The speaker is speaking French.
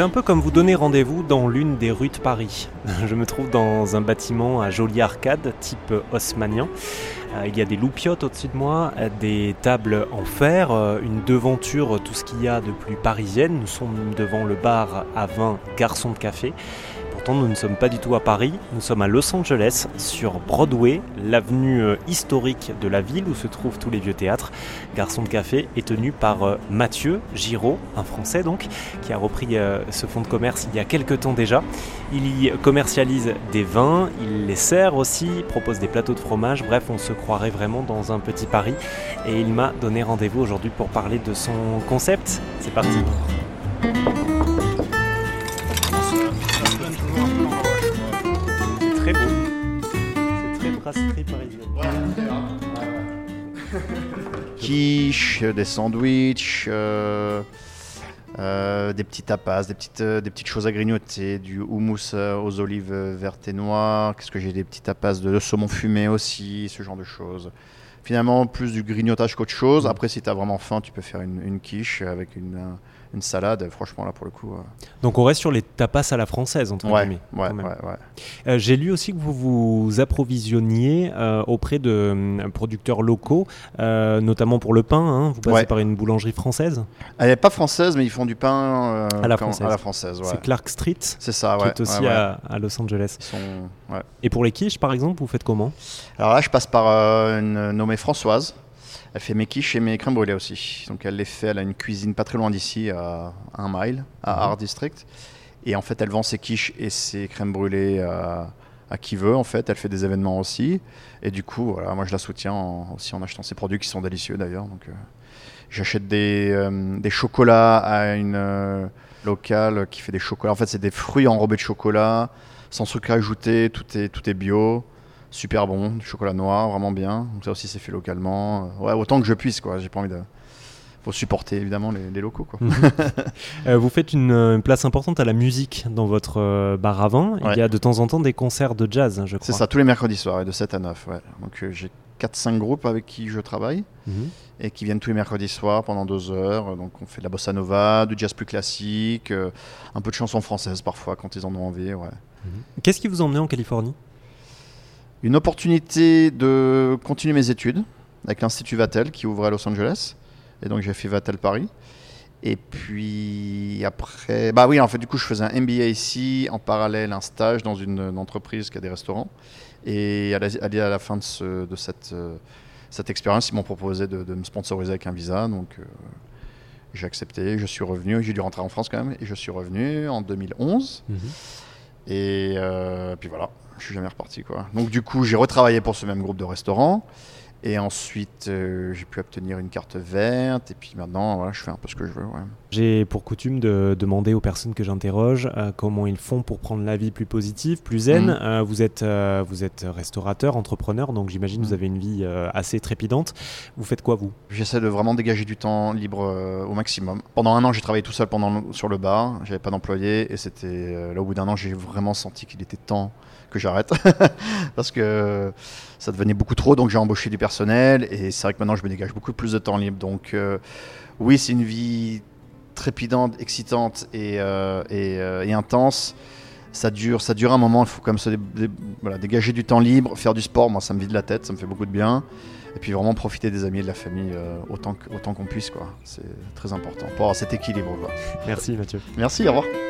C'est un peu comme vous donner rendez-vous dans l'une des rues de Paris. Je me trouve dans un bâtiment à jolie arcade, type haussmannien. Euh, il y a des loupiottes au-dessus de moi, des tables en fer, euh, une devanture, tout ce qu'il y a de plus parisienne. Nous sommes devant le bar à vin Garçon de Café nous ne sommes pas du tout à Paris, nous sommes à Los Angeles, sur Broadway, l'avenue euh, historique de la ville où se trouvent tous les vieux théâtres. Garçon de café est tenu par euh, Mathieu Giraud, un Français donc, qui a repris euh, ce fonds de commerce il y a quelques temps déjà. Il y commercialise des vins, il les sert aussi, propose des plateaux de fromage, bref, on se croirait vraiment dans un petit Paris. Et il m'a donné rendez-vous aujourd'hui pour parler de son concept. C'est parti. Quiche, des sandwichs, euh, euh, des petits tapas, des petites, euh, des petites choses à grignoter, du houmous aux olives vertes et noires. Qu'est-ce que j'ai Des petits tapas de, saumon fumé aussi, ce genre de choses. Finalement, plus du grignotage qu'autre chose. Après, si tu as vraiment faim, tu peux faire une, une quiche avec une une salade, franchement là pour le coup. Euh. Donc on reste sur les tapas à la française entre ouais, guillemets. Ouais, ouais. Euh, j'ai lu aussi que vous vous approvisionniez euh, auprès de producteurs locaux, notamment pour le pain. Hein. vous passez par une boulangerie française? Elle n'est pas française, mais ils font du pain à la française. À la française C'est Clark Street. C'est ça, ouais. Qui est aussi à, Los Angeles. Et pour les quiches, par exemple, vous faites comment? Alors là, je passe par une nommée Françoise. Elle fait mes quiches et mes crèmes brûlées aussi. Donc elle les fait, elle a une cuisine pas très loin d'ici, à un mile, à mhm. Art District. Et en fait, elle vend ses quiches et ses crèmes brûlées à, qui veut. En fait, elle fait des événements aussi. Et du coup, voilà, moi je la soutiens aussi en achetant ses produits qui sont délicieux d'ailleurs. Donc euh, j'achète des, euh, des, chocolats à une euh, locale qui fait des chocolats. En fait, c'est des fruits enrobés de chocolat, sans sucre ajouté. Tout est tout est bio super bon, du chocolat noir, vraiment bien. Donc ça aussi c'est fait localement. Euh, ouais, autant que je puisse quoi. J'ai pas envie de faut supporter évidemment les, locaux. Quoi. Mhm. Euh, vous faites une, place importante à la musique dans votre euh, bar à vin. Il y a de temps en temps des concerts de jazz, je crois. C'est ça, tous les mercredis soirs, de 7 à 9. Ouais. Donc j'ai 4-5 groupes avec qui je travaille mhm. et qui viennent tous les mercredis soirs pendant 2 heures. Donc on fait de la bossa nova, du jazz plus classique, un peu de chansons françaises parfois quand ils en ont envie. Ouais. Mhm. Qu'est-ce qui vous a emmené en Californie? Une opportunité de continuer mes études avec l'Institut Vatel qui ouvrait à Los Angeles. Et donc j'ai fait Vatel Paris. Et puis après, bah oui, en fait, du coup, je faisais un MBA ici, en parallèle un stage dans une, entreprise qui a des restaurants. Et à la, à la fin de, de cette, euh, cette expérience, ils m'ont proposé de, me sponsoriser avec un visa. Donc euh, j'ai accepté, je suis revenu. J'ai dû rentrer en France quand même. Et je suis revenu en 2011. Mhm. Et euh, puis voilà je suis jamais reparti quoi. Donc du coup, j'ai retravaillé pour ce même groupe de restaurants. Et ensuite, euh, j'ai pu obtenir une carte verte. Et puis maintenant, voilà, je fais un peu ce que je veux. J'ai pour coutume de demander aux personnes que j'interroge euh, comment ils font pour prendre la vie plus positive, plus zen. Mm. Euh, vous, êtes, vous êtes restaurateur, entrepreneur, donc j'imagine que vous mm. avez une vie assez trépidante. Vous faites quoi, vous? J'essaie de vraiment dégager du temps libre au maximum. Pendant un an, j'ai travaillé tout seul pendant, sur le bar. J'avais pas d'employé. Et c'était là, au bout d'un an, j'ai vraiment senti qu'il était temps que j'arrête parce que ça devenait beaucoup trop. Donc j'ai embauché du personnel et c'est vrai que maintenant je me dégage beaucoup plus de temps libre. Donc euh, oui, c'est une vie trépidante, excitante et, euh, euh, et, intense. Ça dure, ça dure un moment. Il faut comme se voilà, dégager du temps libre, faire du sport. Moi, ça me vide la tête, ça me fait beaucoup de bien. Et puis vraiment profiter des amis et de la famille autant qu'on puisse. C'est très important pour avoir cet équilibre. Merci Mathieu. Merci, au revoir.